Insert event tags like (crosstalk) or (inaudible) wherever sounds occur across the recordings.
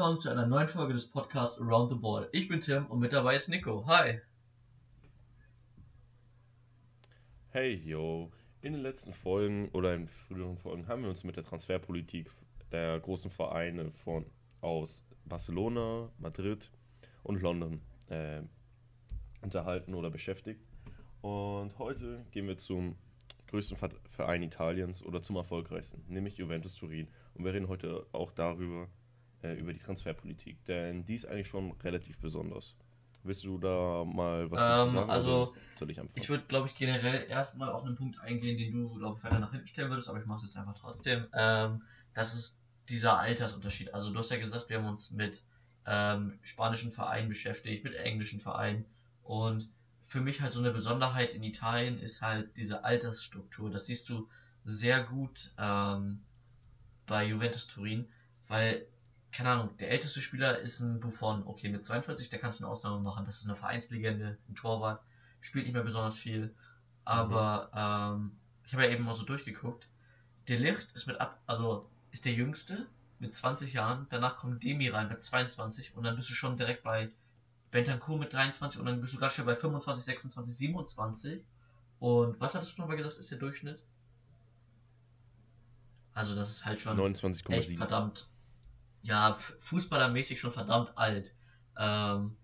willkommen zu einer neuen Folge des Podcasts Around the Ball. Ich bin Tim und mit dabei ist Nico. Hi. Hey, yo. In den letzten Folgen oder in früheren Folgen haben wir uns mit der Transferpolitik der großen Vereine von aus Barcelona, Madrid und London äh, unterhalten oder beschäftigt. Und heute gehen wir zum größten Verein Italiens oder zum erfolgreichsten, nämlich Juventus Turin. Und wir reden heute auch darüber, äh, über die Transferpolitik, denn die ist eigentlich schon relativ besonders. Willst du da mal was Ähm, sagen? also, soll ich anfangen? Ich würde, glaube ich, generell erstmal auf einen Punkt eingehen, den du, glaube ich, weiter nach hinten stellen würdest, aber ich mache es jetzt einfach trotzdem. Ähm, das ist dieser Altersunterschied. Also du hast ja gesagt, wir haben uns mit ähm, spanischen Vereinen beschäftigt, mit englischen Vereinen und für mich halt so eine Besonderheit in Italien ist halt diese Altersstruktur. Das siehst du sehr gut ähm, bei Juventus Turin, weil, keine Ahnung, der älteste Spieler ist ein Buffon, okay, mit 42, der kannst du eine Ausnahme machen, das ist eine Vereinslegende, ein Torwart, spielt nicht mehr besonders viel, aber ähm, ich habe ja eben mal so durchgeguckt, der Licht ist mit ab, also ist der jüngste mit 20 Jahren, danach kommt Demi rein mit 22 und dann bist du schon direkt bei Bentancur mit 23 und dann bist du gerade schon bei 25, 26, 27 und was hattest du nochmal gesagt, ist der Durchschnitt? Also das ist halt schon echt 29,7. verdammt, ja, fußballermäßig schon verdammt alt. Ähm,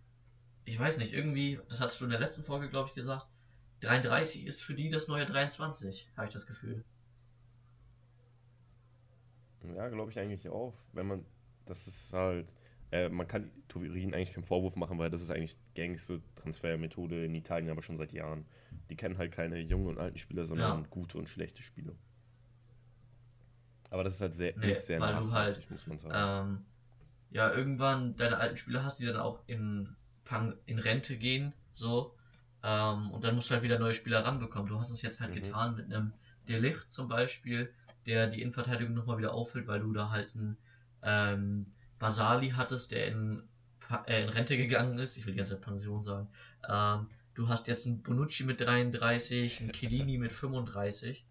ich weiß nicht, irgendwie, das hattest du in der letzten Folge, glaube ich, gesagt, 33 ist für die das neue 23, habe ich das Gefühl. Ja, glaube ich eigentlich auch. Wenn man, das ist halt, äh, man kann Turin eigentlich keinen Vorwurf machen, weil das ist eigentlich gängigste Transfermethode in Italien, aber schon seit Jahren. Die kennen halt keine jungen und alten Spieler, sondern Ja. gute und schlechte Spieler. Aber das ist halt sehr, Nee, nicht sehr weil du nachhaltig, halt, muss man sagen. Ähm, ja, irgendwann deine alten Spieler hast, die dann auch in, Pang, in Rente gehen, so. Ähm, und dann musst du halt wieder neue Spieler ranbekommen. Du hast es jetzt halt Mhm. getan mit einem Delicht zum Beispiel, der die Innenverteidigung nochmal wieder auffüllt, weil du da halt einen ähm, Basali hattest, der in, äh, in Rente gegangen ist. Ich will die ganze Zeit Pension sagen. Ähm, du hast jetzt einen Bonucci mit 33, einen Chiellini mit 35.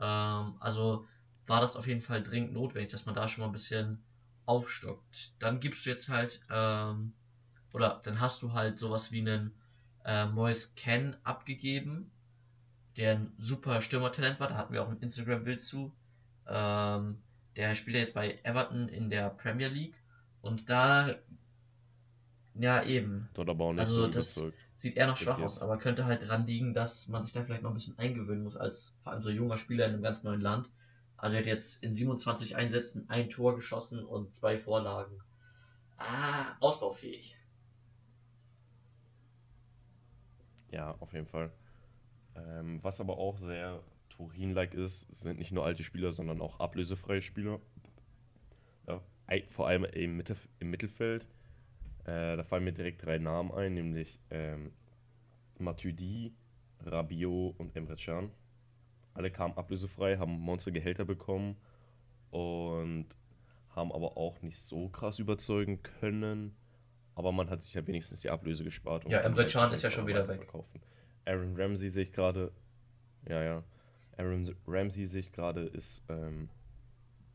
Ähm, also war das auf jeden Fall dringend notwendig, dass man da schon mal ein bisschen aufstockt. Dann gibst du jetzt halt, ähm, oder dann hast du halt sowas wie einen äh, Moise Ken abgegeben, der ein super Stürmertalent war, da hatten wir auch ein Instagram-Bild zu. Ähm, der spielt ja jetzt bei Everton in der Premier League und da, ja eben, Dort aber auch nicht also so das überzeugt. sieht eher noch schwach aus, aber könnte halt dran liegen, dass man sich da vielleicht noch ein bisschen eingewöhnen muss, als vor allem so junger Spieler in einem ganz neuen Land. Also er hat jetzt in 27 Einsätzen ein Tor geschossen und zwei Vorlagen. Ah, ausbaufähig. Ja, auf jeden Fall. Ähm, was aber auch sehr Turin-like ist, sind nicht nur alte Spieler, sondern auch ablösefreie Spieler. Ja, vor allem im Mittelfeld. Äh, da fallen mir direkt drei Namen ein, nämlich ähm, Matuidi, Rabiot und Emre Can. Alle kamen ablösefrei, haben Monstergehälter bekommen und haben aber auch nicht so krass überzeugen können. Aber man hat sich ja wenigstens die Ablöse gespart. und Ja, Emre halt Can ist ja schon wieder weg. Aaron Ramsey sehe ich gerade. Ja, ja. Aaron Ramsey sehe ich gerade, ist ähm,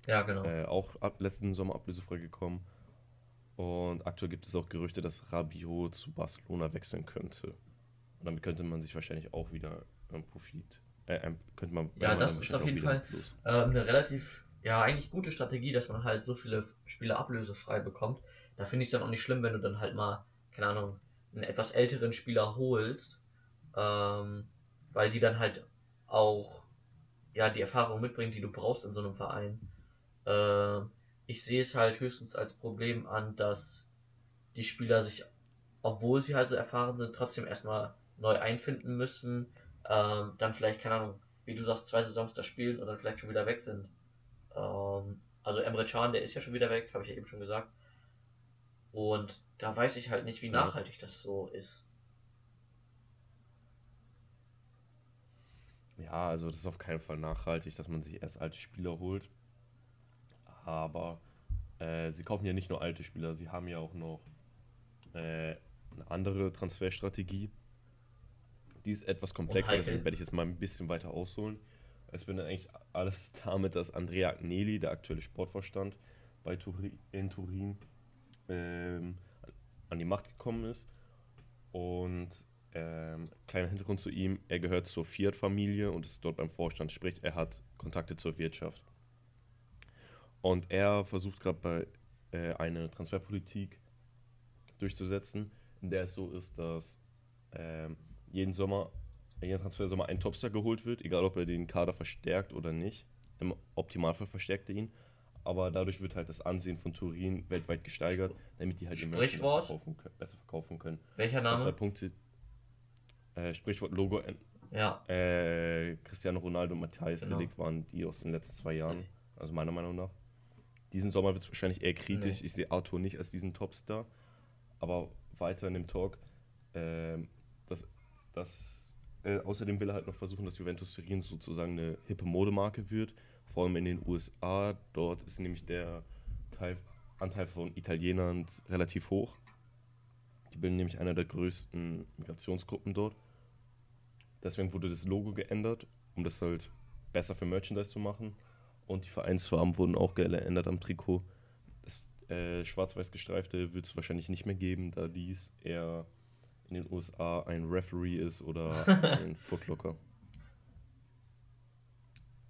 Ja, genau. äh, auch ab, letzten Sommer ablösefrei gekommen. Und aktuell gibt es auch Gerüchte, dass Rabiot zu Barcelona wechseln könnte. Und damit könnte man sich wahrscheinlich auch wieder einen Profit. Äh, ein- könnte man, Ja, das ist auf jeden Fall ähm, eine relativ, ja, eigentlich gute Strategie, dass man halt so viele Spieler ablösefrei bekommt. Da finde ich es dann auch nicht schlimm, wenn du dann halt mal, keine Ahnung, einen etwas älteren Spieler holst, ähm, weil die dann halt auch, ja, die Erfahrung mitbringen, die du brauchst in so einem Verein. Ähm, ich sehe es halt höchstens als Problem an, dass die Spieler sich, obwohl sie halt so erfahren sind, trotzdem erstmal neu einfinden müssen, ähm, dann vielleicht, keine Ahnung, wie du sagst, zwei Saisons da spielen und dann vielleicht schon wieder weg sind. Ähm, also Emre Can, der ist ja schon wieder weg, habe ich ja eben schon gesagt. Und da weiß ich halt nicht, wie Ja. nachhaltig das so ist. Ja, also das ist auf keinen Fall nachhaltig, dass man sich erst alte Spieler holt. Aber äh, sie kaufen ja nicht nur alte Spieler, sie haben ja auch noch äh, eine andere Transferstrategie. Die ist etwas komplexer, deswegen werde ich jetzt mal ein bisschen weiter ausholen. Es bin eigentlich alles damit, dass Andrea Agnelli, der aktuelle Sportvorstand bei Turin, in Turin, ähm, an die Macht gekommen ist. Und ähm, kleiner Hintergrund zu ihm, er gehört zur Fiat-Familie und ist dort beim Vorstand, sprich er hat Kontakte zur Wirtschaft. Und er versucht gerade bei äh, eine Transferpolitik durchzusetzen, in der es so ist, dass ähm, jeden Sommer, jeden Transfersommer ein Topstar geholt wird, egal ob er den Kader verstärkt oder nicht. Im Optimalfall verstärkt er ihn. Aber dadurch wird halt das Ansehen von Turin weltweit gesteigert, damit die halt ihr Merchandise Sprichwort? verkaufen können, besser verkaufen können. Welcher Und zwei Name? Punkte. Äh, Sprichwort Logo. äh, Ja, Äh, Cristiano Ronaldo und Matthias Genau. Delikt waren die aus den letzten zwei Jahren. Also meiner Meinung nach. Diesen Sommer wird es wahrscheinlich eher kritisch. Nee. Ich sehe Arthur nicht als diesen Topstar. Aber weiter in dem Talk, ähm, dass, dass äh, außerdem will er halt noch versuchen, dass Juventus Turin sozusagen eine hippe Modemarke wird. Vor allem in den USA. Dort ist nämlich der Teil, Anteil von Italienern relativ hoch. Die bilden nämlich eine der größten Migrationsgruppen dort. Deswegen wurde das Logo geändert, um das halt besser für Merchandise zu machen. Und die Vereinsfarben wurden auch geändert am Trikot. Das äh, schwarz-weiß gestreifte wird es wahrscheinlich nicht mehr geben, da dies eher in den USA ein Referee ist oder (laughs) ein Footlocker.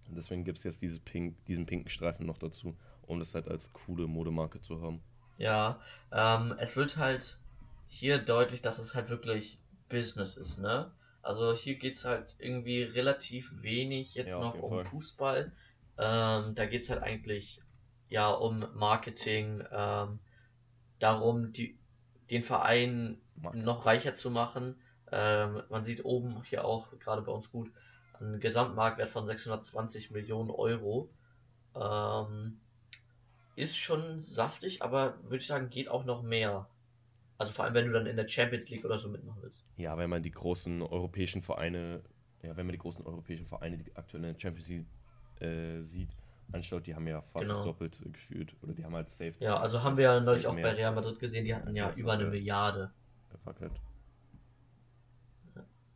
Deswegen gibt es jetzt dieses Pink, diesen pinken Streifen noch dazu, um das halt als coole Modemarke zu haben. ja. Ähm, es wird halt hier deutlich, dass es halt wirklich Business ist, ne? Also hier geht's halt irgendwie relativ wenig jetzt Ja, noch um Fall. Fußball. Ähm, da geht's halt eigentlich ja um Marketing, ähm, darum, die, den Verein Noch reicher zu machen. Ähm, man sieht oben hier auch gerade bei uns gut einen Gesamtmarktwert von 620 Millionen Euro. Ähm, ist schon saftig, aber würde ich sagen, geht auch noch mehr. Also vor allem, wenn du dann in der Champions League oder so mitmachen willst. Ja, wenn man die großen europäischen Vereine, ja, wenn man die großen europäischen Vereine, die aktuell in der Champions League äh, sieht, anschaut, die haben ja fast das Genau. Doppelte gefühlt. Oder die haben halt safe. Ja, also 20% haben wir ja neulich auch mehr bei Real Madrid gesehen, die hatten ja Ja, über eine das Milliarde. Gefackelt.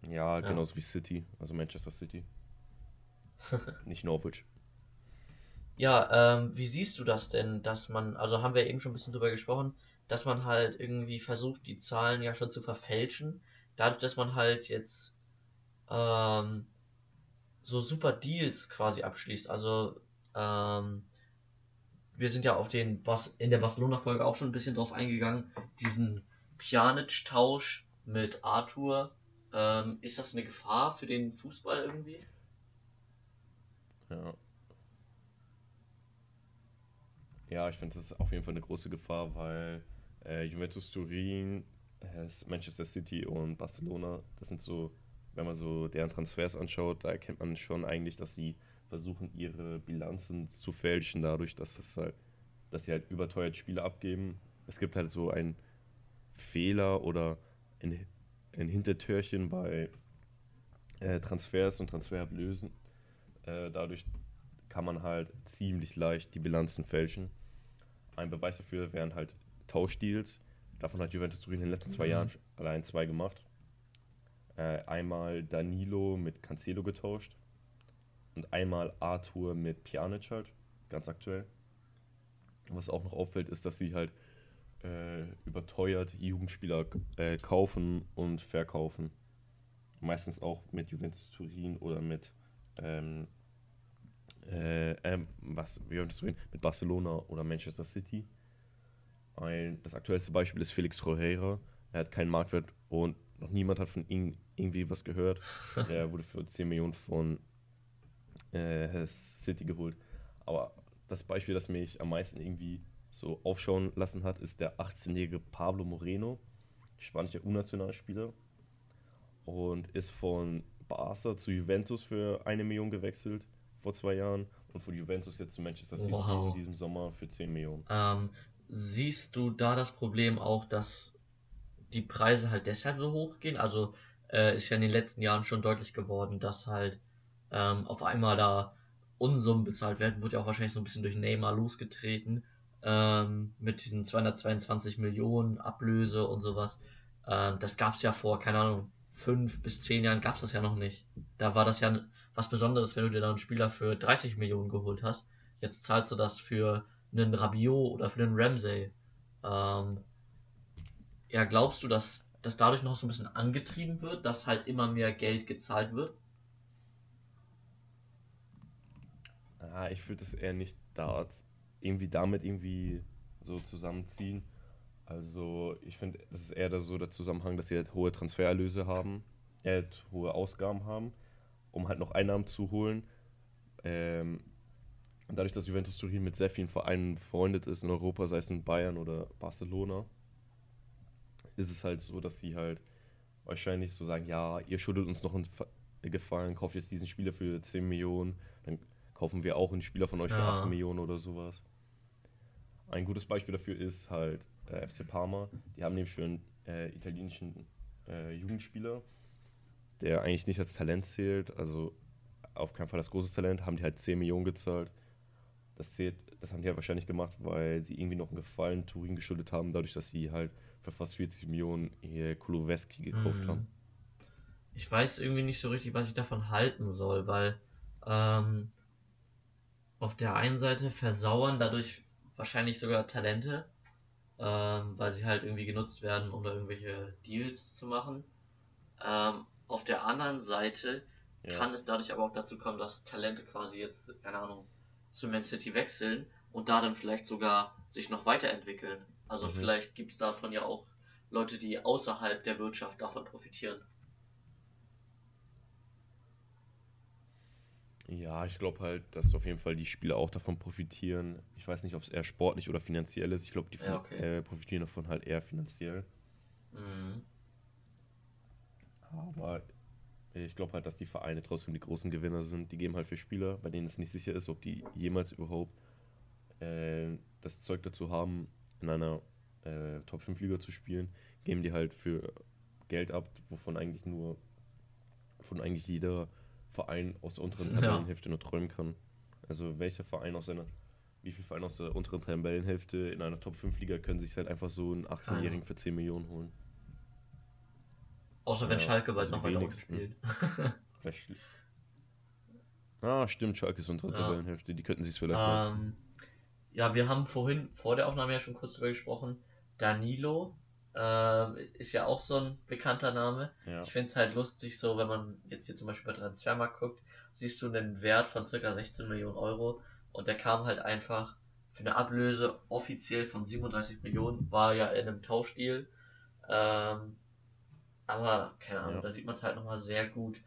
Ja, Ja. genauso wie City, also Manchester City. (laughs) Nicht Norwich. Ja, ähm, wie siehst du das denn, dass man, also haben wir eben schon ein bisschen drüber gesprochen, dass man halt irgendwie versucht, die Zahlen ja schon zu verfälschen, dadurch, dass man halt jetzt ähm, so super Deals quasi abschließt. Also ähm, wir sind ja auf den Bas in der Barcelona-Folge auch schon ein bisschen drauf eingegangen, diesen Pjanic-Tausch mit Arthur. Ähm, ist das eine Gefahr für den Fußball irgendwie? Ja. Ja, ich finde, das ist auf jeden Fall eine große Gefahr, weil äh, Juventus Turin, Manchester City und Barcelona, das sind so, wenn man so deren Transfers anschaut, da erkennt man schon eigentlich, dass sie versuchen, ihre Bilanzen zu fälschen, dadurch, dass es halt, dass sie halt überteuert Spiele abgeben. Es gibt halt so einen Fehler oder ein, ein Hintertürchen bei äh, Transfers und Transferablösen. Äh, dadurch kann man halt ziemlich leicht die Bilanzen fälschen. Ein Beweis dafür wären halt Tauschdeals. Davon hat Juventus Turin in den letzten zwei Mhm. Jahren allein zwei gemacht. Äh, einmal Danilo mit Cancelo getauscht und einmal Arthur mit Pjanic halt, ganz aktuell. Was auch noch auffällt, ist, dass sie halt äh, überteuert Jugendspieler äh, kaufen und verkaufen. Meistens auch mit Juventus Turin oder mit ähm, äh, ähm, was, Juventus Turin, mit Barcelona oder Manchester City. Ein, das aktuellste Beispiel ist Felix Roheira. Er hat keinen Marktwert und noch niemand hat von ihm irgendwie was gehört. (laughs) Er wurde für 10 Millionen von äh, City geholt. Aber das Beispiel, das mich am meisten irgendwie so aufschauen lassen hat, ist der 18-jährige Pablo Moreno, spanischer U-Nationalspieler und ist von Barca zu Juventus für eine Million gewechselt vor zwei Jahren und von Juventus jetzt zu Manchester City Wow. in diesem Sommer für 10 Millionen. Ähm, siehst du da das Problem auch, dass die Preise halt deshalb so hoch gehen? Also äh, ist ja in den letzten Jahren schon deutlich geworden, dass halt ähm, auf einmal da Unsummen bezahlt werden, wurde ja auch wahrscheinlich so ein bisschen durch Neymar losgetreten, ähm, mit diesen 222 Millionen Ablöse und sowas. Ähm, das gab's ja vor, keine Ahnung, fünf bis zehn Jahren gab's das ja noch nicht. Da war das ja was Besonderes, wenn du dir da einen Spieler für 30 Millionen geholt hast. Jetzt zahlst du das für einen Rabiot oder für einen Ramsey. Ähm, ja, glaubst du, dass das dadurch noch so ein bisschen angetrieben wird, dass halt immer mehr Geld gezahlt wird? Ah, ich würde es eher nicht da irgendwie damit irgendwie so zusammenziehen. Also ich finde, es ist eher so der Zusammenhang, dass sie halt hohe Transfererlöse haben, äh, hohe Ausgaben haben, um halt noch Einnahmen zu holen. Ähm, dadurch, dass Juventus Turin mit sehr vielen Vereinen befreundet ist in Europa, sei es in Bayern oder Barcelona, ist es halt so, dass sie halt wahrscheinlich so sagen, ja, ihr schuldet uns noch einen Gefallen, kauft jetzt diesen Spieler für 10 Millionen, kaufen wir auch einen Spieler von euch ja. für 8 Millionen oder sowas. Ein gutes Beispiel dafür ist halt äh, FC Parma. Die haben nämlich für einen äh, italienischen äh, Jugendspieler, der eigentlich nicht als Talent zählt, also auf keinen Fall das große Talent, haben die halt 10 Millionen gezahlt. Das zählt, das haben die halt wahrscheinlich gemacht, weil sie irgendwie noch einen Gefallen Turin geschuldet haben, dadurch, dass sie halt für fast 40 Millionen hier Kuloweski gekauft mhm. haben. Ich weiß irgendwie nicht so richtig, was ich davon halten soll, weil ähm, auf der einen Seite versauern dadurch wahrscheinlich sogar Talente, ähm, weil sie halt irgendwie genutzt werden, um da irgendwelche Deals zu machen. Ähm, auf der anderen Seite ja. kann es dadurch aber auch dazu kommen, dass Talente quasi jetzt, keine Ahnung, zu Man City wechseln und da dann vielleicht sogar sich noch weiterentwickeln. Also mhm. vielleicht gibt es davon ja auch Leute, die außerhalb der Wirtschaft davon profitieren. Ja, ich glaube halt, dass auf jeden Fall die Spieler auch davon profitieren. Ich weiß nicht, ob es eher sportlich oder finanziell ist. Ich glaube, die ja, okay. äh, profitieren davon halt eher finanziell. Mhm. Aber ich glaube halt, dass die Vereine trotzdem die großen Gewinner sind. Die geben halt für Spieler, bei denen es nicht sicher ist, ob die jemals überhaupt äh, das Zeug dazu haben, in einer äh, Top 5 Liga zu spielen, geben die halt für Geld ab, wovon eigentlich nur von eigentlich jeder Verein aus der unteren Tabellenhälfte ja. nur träumen kann. Also welcher Verein aus seiner, wie viele Vereine aus der unteren Tabellenhälfte in einer Top 5 Liga können sich halt einfach so einen 18-Jährigen für 10 Millionen holen? Außer wenn ja, Schalke bald also noch weiter spielt. (laughs) vielleicht. Ah, stimmt, Schalke ist untere ja. Tabellenhälfte, die könnten sich es vielleicht ähm, Ja, wir haben vorhin vor der Aufnahme ja schon kurz darüber gesprochen. Danilo ähm, ist ja auch so ein bekannter Name. Ja. Ich finde es halt lustig, so wenn man jetzt hier zum Beispiel bei Transfermarkt guckt, siehst du einen Wert von ca. 16 Millionen Euro und der kam halt einfach für eine Ablöse offiziell von 37 Millionen, war ja in einem Tauschdeal. Ähm, aber, keine Ahnung, ja. da sieht man es halt nochmal sehr gut,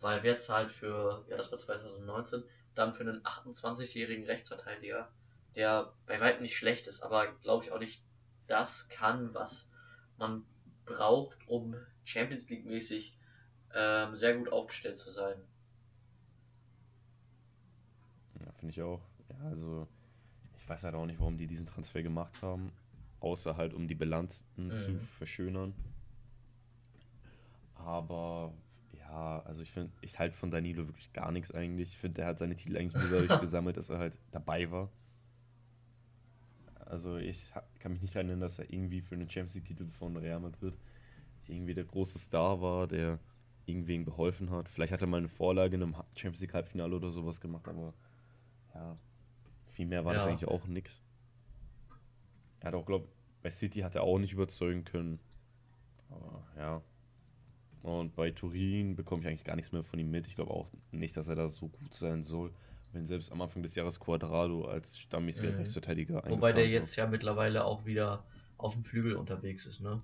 weil wer zahlt für, ja, das war 2019, dann für einen 28-jährigen Rechtsverteidiger, der bei weitem nicht schlecht ist, aber glaube ich auch nicht das kann, was man braucht, um Champions League mäßig ähm, sehr gut aufgestellt zu sein. Ja, finde ich auch. Ja, also ich weiß halt auch nicht, warum die diesen Transfer gemacht haben, außer halt um die Bilanzen mhm. zu verschönern. Aber ja, also ich finde, ich halte von Danilo wirklich gar nichts eigentlich. Ich finde, der hat seine Titel eigentlich nur dadurch (laughs) gesammelt, dass er halt dabei war. Also ich kann mich nicht erinnern, dass er irgendwie für einen Champions League-Titel von Real Madrid irgendwie der große Star war, der irgendwen geholfen hat. Vielleicht hat er mal eine Vorlage in einem Champions League Halbfinale oder sowas gemacht, aber ja, viel mehr war ja. das eigentlich auch nix. Er hat auch, glaube bei City hat er auch nicht überzeugen können. Aber ja. Und bei Turin bekomme ich eigentlich gar nichts mehr von ihm mit. Ich glaube auch nicht, dass er da so gut sein soll wenn selbst am Anfang des Jahres Quadrado als stammmäßiger mhm. Rechtsverteidiger Wobei der jetzt ja mittlerweile auch wieder auf dem Flügel unterwegs ist, ne?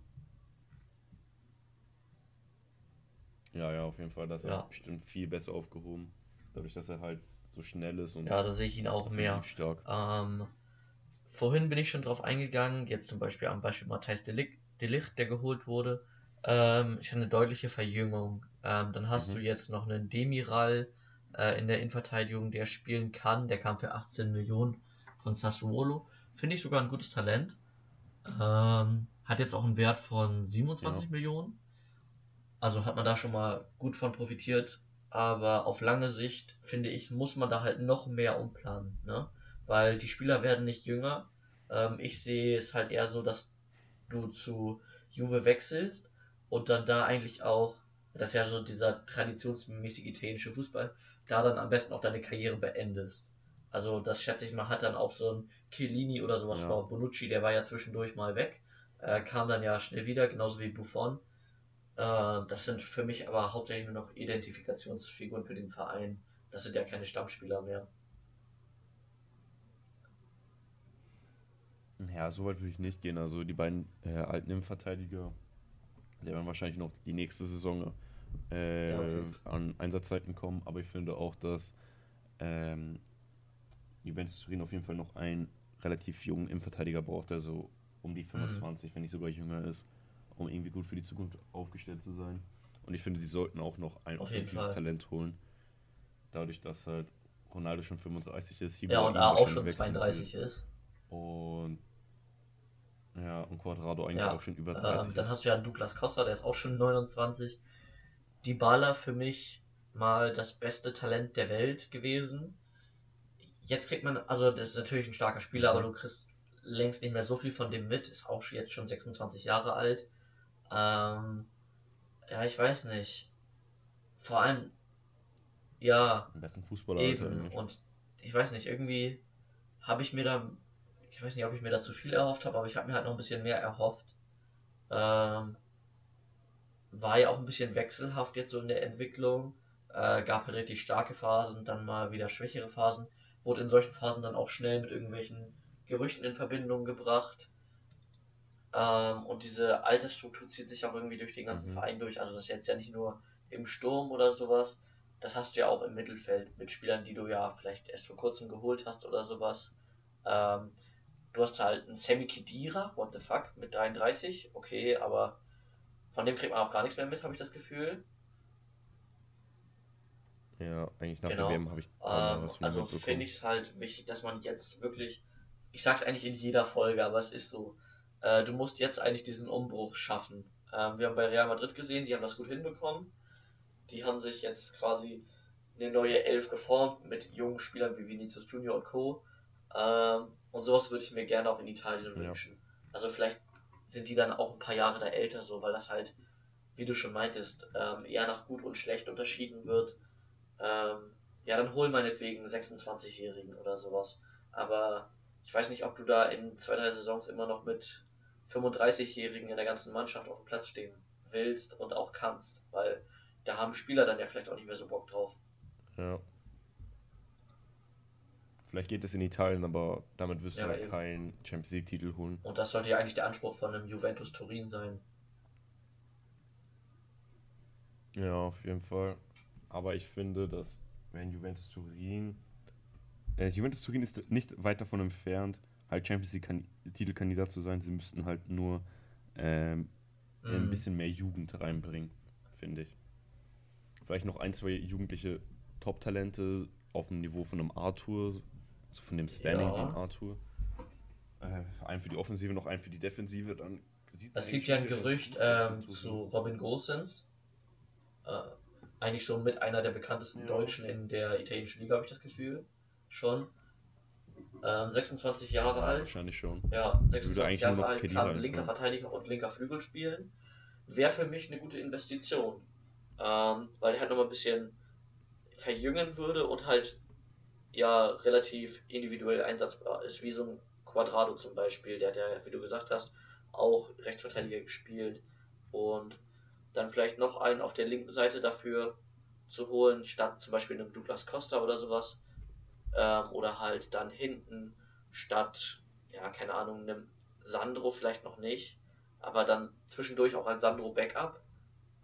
Ja, ja, auf jeden Fall. Das ja. ist bestimmt viel besser aufgehoben. Dadurch, dass er halt so schnell ist und. Ja, da sehe ich ihn auch mehr. Stark. Ähm, vorhin bin ich schon drauf eingegangen, jetzt zum Beispiel am Beispiel Matthijs Delicht, Delicht der geholt wurde. Ähm, ich eine deutliche Verjüngung. Ähm, dann hast mhm. du jetzt noch einen Demiral, äh, in der Innenverteidigung, der spielen kann. Der kam für 18 Millionen von Sassuolo. Finde ich sogar ein gutes Talent. Ähm, hat jetzt auch einen Wert von 27 ja. Millionen. Also hat man da schon mal gut von profitiert. Aber auf lange Sicht, finde ich, muss man da halt noch mehr umplanen. Ne? Weil die Spieler werden nicht jünger. Ähm, ich sehe es halt eher so, dass du zu Juve wechselst und dann da eigentlich auch das ist ja so dieser traditionsmäßig italienische Fußball, da dann am besten auch deine Karriere beendest. Also das schätze ich mal, hat dann auch so ein Chiellini oder sowas Ja. vor. Bonucci, der war ja zwischendurch mal weg, äh, kam dann ja schnell wieder, genauso wie Buffon. Äh, das sind für mich aber hauptsächlich nur noch Identifikationsfiguren für den Verein. Das sind ja keine Stammspieler mehr. Ja, so weit würde ich nicht gehen. Also die beiden äh, alten Innenverteidiger, die werden wahrscheinlich noch die nächste Saison äh, Ja, okay. an Einsatzzeiten kommen. Aber ich finde auch, dass ähm, Juventus Turin auf jeden Fall noch einen relativ jungen Innenverteidiger braucht, der so um die 25, wenn nicht sogar jünger ist, um irgendwie gut für die Zukunft aufgestellt zu sein. Und ich finde, die sollten auch noch ein Auf offensives. Talent holen. Dadurch, dass halt Ronaldo schon 35 ist. Ja, Higuain und A auch schon wechseln 32 ist. will. Und ja, und Quadrado eigentlich Ja, auch schon über 30 Ähm, dann ist. hast du ja einen Douglas Costa, der ist auch schon 29. Dybala für mich mal das beste Talent der Welt gewesen. Jetzt kriegt man, also das ist natürlich ein starker Spieler, Mhm. aber du kriegst längst nicht mehr so viel von dem mit. Ist auch jetzt schon 26 Jahre alt. Ähm, ja, ich weiß nicht. Vor allem, ja, Am besten Fußballer Eben, und ich weiß nicht, irgendwie habe ich mir da, ich weiß nicht, ob ich mir da zu viel erhofft habe, aber ich habe mir halt noch ein bisschen mehr erhofft. Ähm, war ja auch ein bisschen wechselhaft jetzt so in der Entwicklung. Äh, gab halt richtig starke Phasen, dann mal wieder schwächere Phasen. Wurde in solchen Phasen dann auch schnell mit irgendwelchen Gerüchten in Verbindung gebracht. Ähm, und diese Altersstruktur zieht sich auch irgendwie durch den ganzen Mhm. Verein durch. Also das ist jetzt ja nicht nur im Sturm oder sowas. Das hast du ja auch im Mittelfeld mit Spielern, die du ja vielleicht erst vor kurzem geholt hast oder sowas. Ähm, du hast halt einen Sammy Khedira, what the fuck, mit 33, okay, aber von dem kriegt man auch gar nichts mehr mit, habe ich das Gefühl. Ja, eigentlich nach Genau. der WM habe ich kaum Ähm, was also finde ich es halt wichtig, dass man jetzt wirklich, ich sag's eigentlich in jeder Folge, aber es ist so, äh, du musst jetzt eigentlich diesen Umbruch schaffen. Ähm, wir haben bei Real Madrid gesehen, die haben das gut hinbekommen. Die haben sich jetzt quasi eine neue Elf geformt mit jungen Spielern wie Vinicius Junior und Co. Ähm, und sowas würde ich mir gerne auch in Italien Ja. wünschen. Also vielleicht sind die dann auch ein paar Jahre da älter so, weil das halt, wie du schon meintest, ähm, eher nach gut und schlecht unterschieden wird. Ähm, ja, dann hol meinetwegen einen 26-Jährigen oder sowas. Aber ich weiß nicht, ob du da in zwei, drei Saisons immer noch mit 35-Jährigen in der ganzen Mannschaft auf dem Platz stehen willst und auch kannst, weil da haben Spieler dann ja vielleicht auch nicht mehr so Bock drauf. Ja. Vielleicht geht es in Italien, aber damit wirst Ja, du halt eben. keinen Champions League-Titel holen. Und das sollte ja eigentlich der Anspruch von einem Juventus Turin sein. Ja, auf jeden Fall. Aber ich finde, dass wenn Juventus Turin. Äh, Juventus Turin ist nicht weit davon entfernt, halt Champions League-Titelkandidat zu sein. Sie müssten halt nur ähm, ein Mhm. bisschen mehr Jugend reinbringen, finde ich. Vielleicht noch ein, zwei jugendliche Top-Talente auf dem Niveau von einem Arthur, also von dem Standing Ja. ein Arthur. Äh, einen für die Offensive, noch einen für die Defensive, dann Es gibt ja ein Gerücht ähm, zu. Robin Gosens. Äh, eigentlich schon mit einer der bekanntesten Ja. Deutschen in der italienischen Liga, habe ich das Gefühl. Schon. Ähm, 26 Jahre Ja, alt. wahrscheinlich schon. Ja, 26 eigentlich Jahre nur noch alt, Kedira kann linker. Verteidiger und linker Flügel spielen. Wäre für mich eine gute Investition. Ähm, weil er halt nochmal ein bisschen verjüngen würde und halt ja relativ individuell einsatzbar ist, wie so ein Quadrado zum Beispiel, der hat ja, wie du gesagt hast, auch Rechtsverteidiger gespielt. Und dann vielleicht noch einen auf der linken Seite dafür zu holen, statt zum Beispiel einem Douglas Costa oder sowas, ähm, oder halt dann hinten statt, ja, keine Ahnung, einem Sandro vielleicht noch nicht, aber dann zwischendurch auch ein Sandro Backup,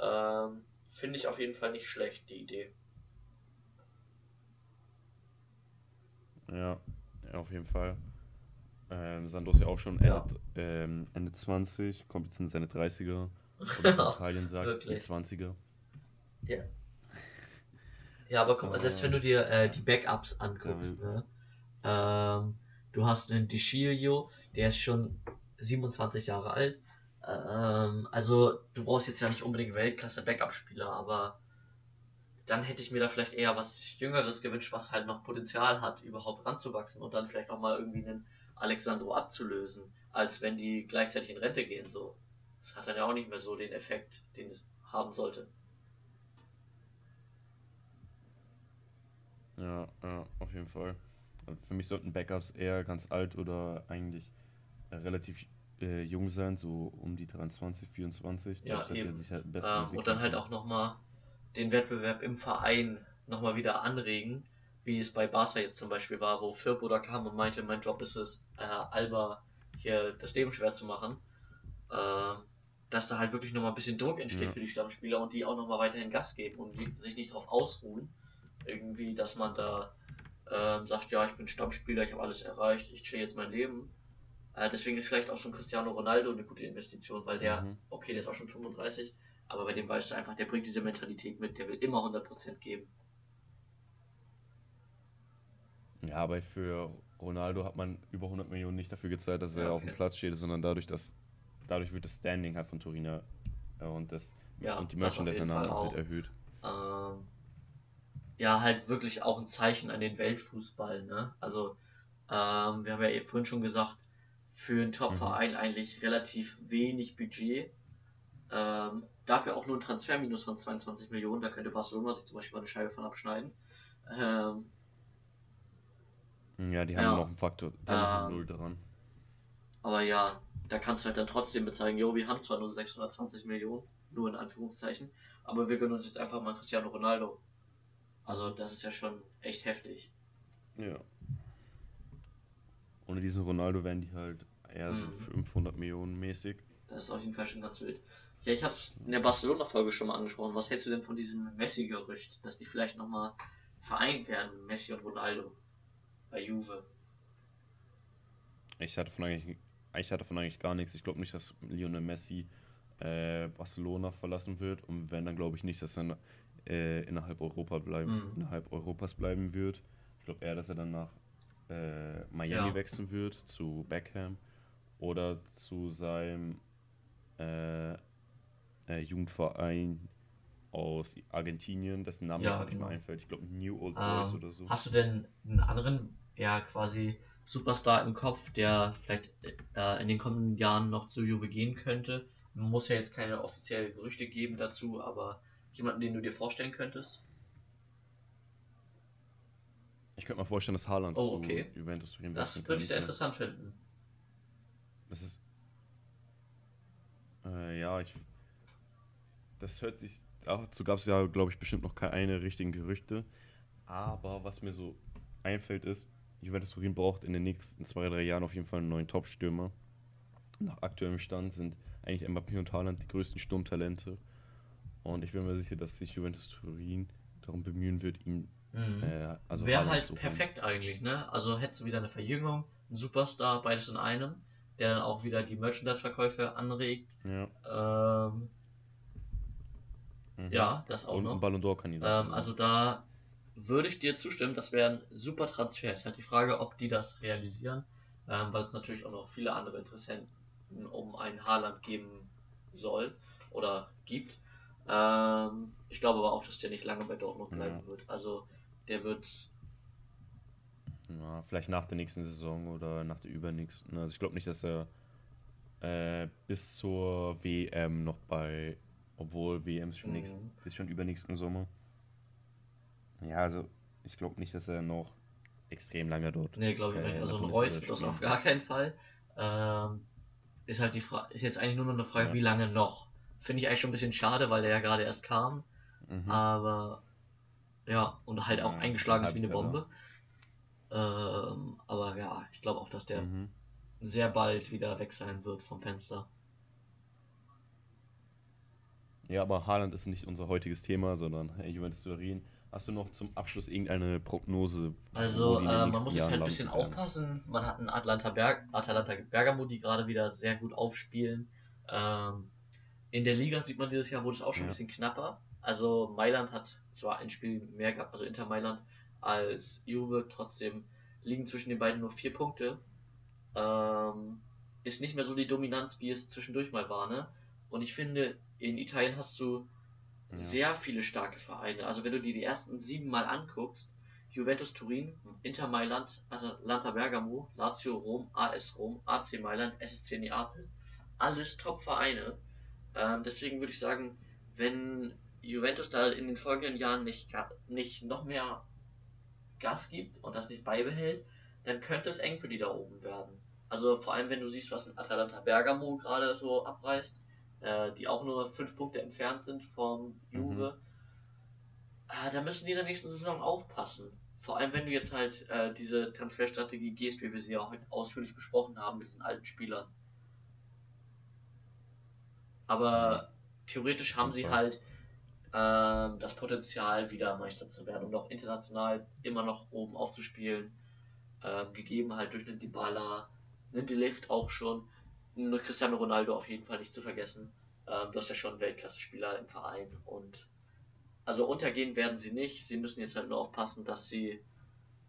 ähm, finde ich auf jeden Fall nicht schlecht, die Idee. Ja, ja, auf jeden Fall. Ähm, Sandro ist ja auch schon Ende, Ja. ähm, Ende 20, kommt jetzt in seine 30er. Oder (laughs) Italien sagt, die wirklich. 20er. Ja, aber guck mal, selbst wenn du dir äh, die Backups Ja, anguckst, ne? Ähm, du hast einen DiCilio, der ist schon 27 Jahre alt. Ähm, also du brauchst jetzt ja nicht unbedingt Weltklasse Backup-Spieler, aber dann hätte ich mir da vielleicht eher was Jüngeres gewünscht, was halt noch Potenzial hat, überhaupt ranzuwachsen und dann vielleicht auch mal irgendwie einen Alexandro abzulösen, als wenn die gleichzeitig in Rente gehen. So, das hat dann ja auch nicht mehr so den Effekt, den es haben sollte. Ja, ja, auf jeden Fall. Für mich sollten Backups eher ganz alt oder eigentlich relativ äh, jung sein, so um die 23, 24. Ja, eben. Ja halt ähm, und dann halt auch nochmal den Wettbewerb im Verein nochmal wieder anregen, wie es bei Barca jetzt zum Beispiel war, wo Firpo kam und meinte, mein Job ist es, äh, Alba hier das Leben schwer zu machen. Ähm, dass da halt wirklich nochmal ein bisschen Druck entsteht Ja. für die Stammspieler und die auch nochmal weiterhin Gas geben und die, sich nicht darauf ausruhen. Irgendwie, dass man da ähm, sagt, ja, ich bin Stammspieler, ich habe alles erreicht, ich chill jetzt mein Leben. Äh, deswegen ist vielleicht auch schon Cristiano Ronaldo eine gute Investition, weil der, Mhm. okay, der ist auch schon 35, aber bei dem weißt du einfach, der bringt diese Mentalität mit, der will immer 100% geben. Ja, aber für Ronaldo hat man über 100 Millionen nicht dafür gezahlt, dass er Ja, auf dem okay. Platz steht, sondern dadurch, dass dadurch wird das Standing halt von Torino äh, und das Ja, und die Fall halt erhöht. Ähm, ja, halt wirklich auch ein Zeichen an den Weltfußball, ne? Also, ähm, wir haben ja vorhin schon gesagt, für einen Top-Verein eigentlich relativ wenig Budget. Ähm, dafür auch nur ein Transferminus von 22 Millionen, da könnte Barcelona sich zum Beispiel mal eine Scheibe von abschneiden. Ähm, Ja, die haben Ja. noch einen Faktor, eine Ähm, Null dran. aber ja, da kannst du halt dann trotzdem bezeigen, jo, wir haben zwar nur 620 Millionen, nur in Anführungszeichen, aber wir gönnen uns jetzt einfach mal Cristiano Ronaldo. Also, das ist ja schon echt heftig. Ja. Ohne diesen Ronaldo wären die halt eher so Mhm. 500 Millionen mäßig. Das ist auf jeden Fall schon ganz wild. Ja, ich hab's in der Barcelona-Folge schon mal angesprochen. Was hältst du denn von diesem Messi-Gerücht, dass die vielleicht nochmal vereint werden, Messi und Ronaldo, bei Juve? Ich hatte von eigentlich, ich hatte von eigentlich gar nichts. Ich glaube nicht, dass Lionel Messi äh, Barcelona verlassen wird. Und wenn, dann glaube ich nicht, dass er äh, innerhalb Europa bleiben, Mhm. innerhalb Europas bleiben wird. Ich glaube eher, dass er dann nach äh, Miami Ja. wechseln wird, zu Beckham oder zu seinem äh, Jugendverein aus Argentinien, dessen Name Ja, mir gerade nicht mehr genau. einfällt. Ich glaube New Old Boys Ähm, oder so. Hast du denn einen anderen, ja, quasi Superstar im Kopf, der vielleicht äh, in den kommenden Jahren noch zu Juve gehen könnte? Muss ja jetzt keine offiziellen Gerüchte geben dazu, aber jemanden, den du dir vorstellen könntest? Ich könnte mir vorstellen, dass Haaland Oh, okay. zu Juventus Turin Das wechseln würde ich sehr interessant finden. Das ist. Äh, ja, ich. Das hört sich. Dazu gab es ja, glaube ich, bestimmt noch keine richtigen Gerüchte. Aber was mir so einfällt, ist, Juventus Turin braucht in den nächsten zwei, drei Jahren auf jeden Fall einen neuen Top-Stürmer. Nach aktuellem Stand sind eigentlich Mbappé und Haaland die größten Sturmtalente. Und ich bin mir sicher, dass sich Juventus Turin darum bemühen wird, ihn. Mhm. Äh, also Wäre halt perfekt eigentlich, ne? Also hättest du wieder eine Verjüngung, einen Superstar, beides in einem, der dann auch wieder die Merchandise-Verkäufe anregt. Ja. Ähm, Mhm. ja, das auch Und ein noch. Ballon d'Or-Kandidat. Ähm, also da würde ich dir zustimmen, das wäre ein super Transfer. Es ist halt die Frage, ob die das realisieren, ähm, weil es natürlich auch noch viele andere Interessenten um einen Haaland geben soll oder gibt. Ähm, ich glaube aber auch, dass der nicht lange bei Dortmund bleiben Ja. wird. Also der wird Ja, vielleicht nach der nächsten Saison oder nach der übernächsten. Also ich glaube nicht, dass er äh, bis zur WM noch bei, obwohl WM ist schon, Mhm. nächsten, ist schon übernächsten Sommer. Ja, also ich glaube nicht, dass er noch extrem lange dort. Nee, glaube ich äh, nicht. Also ein Reus wird das auf gar keinen Fall. Ähm, ist halt die Frage, ist jetzt eigentlich nur noch eine Frage, Ja. wie lange noch. Finde ich eigentlich schon ein bisschen schade, weil der ja gerade erst kam. Mhm. Aber ja, und halt auch Ja, eingeschlagen ist wie eine Bombe. Ähm, aber ja, ich glaube auch, dass der Mhm. sehr bald wieder weg sein wird vom Fenster. Ja, aber Haaland ist nicht unser heutiges Thema, sondern äh, Juventus Turin. Hast du noch zum Abschluss irgendeine Prognose? Also äh, man muss jetzt Jahren halt ein bisschen werden? aufpassen. Man hat einen Atlanta, Berg Atalanta Bergamo, die gerade wieder sehr gut aufspielen. Ähm, in der Liga sieht man dieses Jahr wurde es auch schon ein Ja. bisschen knapper. Also Mailand hat zwar ein Spiel mehr gehabt, also Inter Mailand als Juve, trotzdem liegen zwischen den beiden nur vier Punkte. Ähm, ist nicht mehr so die Dominanz, wie es zwischendurch mal war, ne? Und ich finde, in Italien hast du Ja. sehr viele starke Vereine. Also wenn du dir die ersten sieben mal anguckst, Juventus Turin, Inter Mailand, Atalanta Bergamo, Lazio Rom, AS Rom, AC Mailand, SSC Neapel, alles Top-Vereine. Ähm, deswegen würde ich sagen, wenn Juventus da in den folgenden Jahren nicht, nicht noch mehr Gas gibt und das nicht beibehält, dann könnte es eng für die da oben werden. Also vor allem, wenn du siehst, was ein Atalanta Bergamo gerade so abreißt, äh, die auch nur fünf Punkte entfernt sind vom Juve, mhm. äh, da müssen die in der nächsten Saison aufpassen. Vor allem, wenn du jetzt halt äh, diese Transferstrategie gehst, wie wir sie ja heute ausführlich besprochen haben mit diesen alten Spielern. Aber mhm. theoretisch haben sie halt ähm, das Potenzial, wieder Meister zu werden und auch international immer noch oben aufzuspielen. Ähm, gegeben halt durch einen Dybala, einen Delicht auch schon, Cristiano Ronaldo auf jeden Fall nicht zu vergessen. Ähm, du hast ja schon Weltklasse-Spieler im Verein und also untergehen werden sie nicht. Sie müssen jetzt halt nur aufpassen, dass sie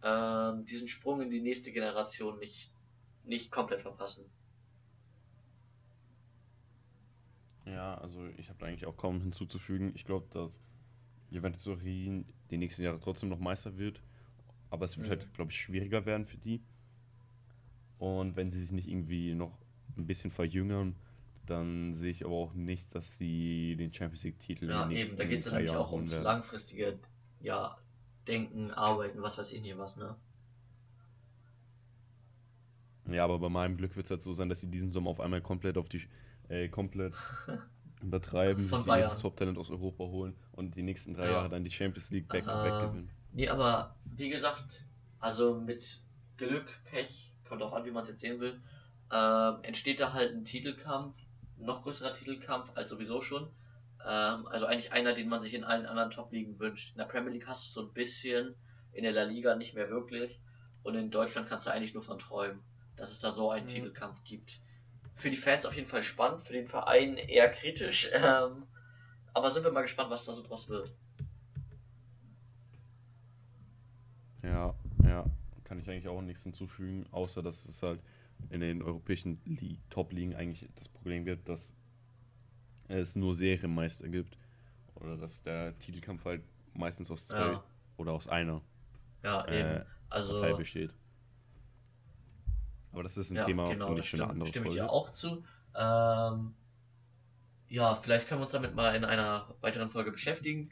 ähm, diesen Sprung in die nächste Generation nicht, nicht komplett verpassen. Ja, also ich habe da eigentlich auch kaum hinzuzufügen. Ich glaube, dass Juventus Turin die nächsten Jahre trotzdem noch Meister wird. Aber es wird mhm. halt, glaube ich, schwieriger werden für die. Und wenn sie sich nicht irgendwie noch ein bisschen verjüngern, dann sehe ich aber auch nicht, dass sie den Champions League-Titel ja, in den nächsten eben, da geht es nämlich auch ums langfristige ja, Denken, Arbeiten, was weiß ich nicht was, ne? Ja, aber bei meinem Glück wird es halt so sein, dass sie diesen Sommer auf einmal komplett auf die äh, komplett (laughs) übertreiben, sich Bayern. jedes Top-Talent aus Europa holen und die nächsten drei ja. Jahre dann die Champions League back-to-back -back gewinnen. Nee, aber wie gesagt, also mit Glück, Pech, kommt auch an, wie man es jetzt sehen will, ähm, entsteht da halt ein Titelkampf, noch größerer Titelkampf als sowieso schon. Ähm, also eigentlich einer, den man sich in allen anderen Top-Ligen wünscht. In der Premier League hast du so ein bisschen, in der La Liga nicht mehr wirklich. Und in Deutschland kannst du eigentlich nur von träumen, dass es da so einen mhm. Titelkampf gibt für die Fans auf jeden Fall spannend, für den Verein eher kritisch. (laughs) Ähm, aber sind wir mal gespannt, was da so draus wird. Ja, ja, kann ich eigentlich auch nichts hinzufügen, außer dass es halt in den europäischen Top-Ligen eigentlich das Problem gibt, dass es nur Serienmeister gibt. Oder dass der Titelkampf halt meistens aus zwei ja. oder aus einer ja, äh, also, Partei besteht. Aber das ist ein ja, Thema, genau, finde ich, schon eine andere stimme Folge. Stimme ich dir auch zu. Ähm, ja, vielleicht können wir uns damit mal in einer weiteren Folge beschäftigen.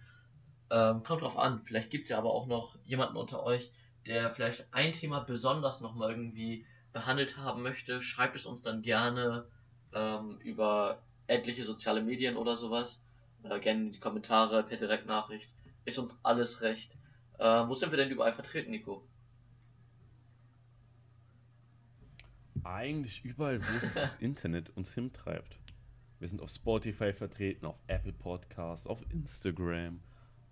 Ähm, kommt drauf an, vielleicht gibt es ja aber auch noch jemanden unter euch, der vielleicht ein Thema besonders nochmal irgendwie behandelt haben möchte. Schreibt es uns dann gerne ähm, über etliche soziale Medien oder sowas. Oder gerne in die Kommentare per Direktnachricht. Ist uns alles recht. Äh, wo sind wir denn überall vertreten, Nico? eigentlich überall, wo es das (laughs) Internet uns hintreibt. Wir sind auf Spotify vertreten, auf Apple Podcasts, auf Instagram,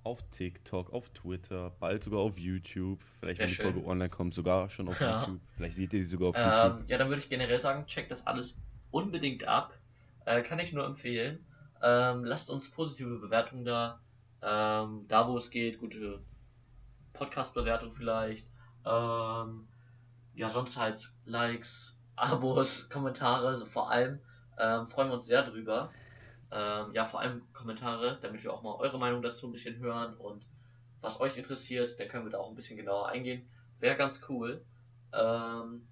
auf TikTok, auf Twitter, bald sogar auf YouTube. Vielleicht, Sehr wenn die schön. Folge online kommt, sogar schon auf ja. YouTube. Vielleicht seht ihr sie sogar auf ähm, YouTube. Ja, dann würde ich generell sagen, checkt das alles unbedingt ab. Äh, kann ich nur empfehlen. Ähm, lasst uns positive Bewertungen da. Ähm, da, wo es geht, gute Podcast-Bewertung vielleicht. Ähm, ja, sonst halt Likes, (laughs) Abos, Kommentare, also vor allem ähm, freuen wir uns sehr drüber. Ähm, ja, vor allem Kommentare, damit wir auch mal eure Meinung dazu ein bisschen hören und was euch interessiert, dann können wir da auch ein bisschen genauer eingehen. Wäre ganz cool. Ähm,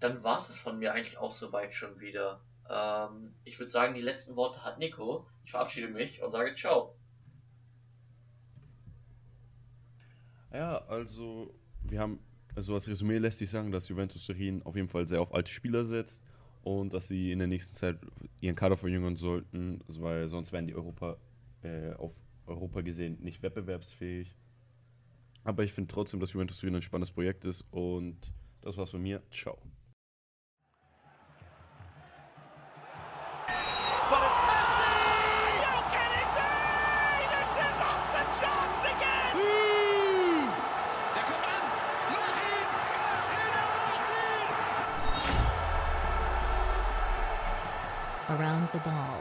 dann war es von mir eigentlich auch soweit schon wieder. Ähm, ich würde sagen, die letzten Worte hat Nico. Ich verabschiede mich und sage Ciao. Ja, also wir haben also als Resümee lässt sich sagen, dass Juventus Turin auf jeden Fall sehr auf alte Spieler setzt und dass sie in der nächsten Zeit ihren Kader verjüngern sollten, weil sonst wären die Europa äh, auf Europa gesehen nicht wettbewerbsfähig. Aber ich finde trotzdem, dass Juventus Turin ein spannendes Projekt ist und das war's von mir. Ciao. Ball.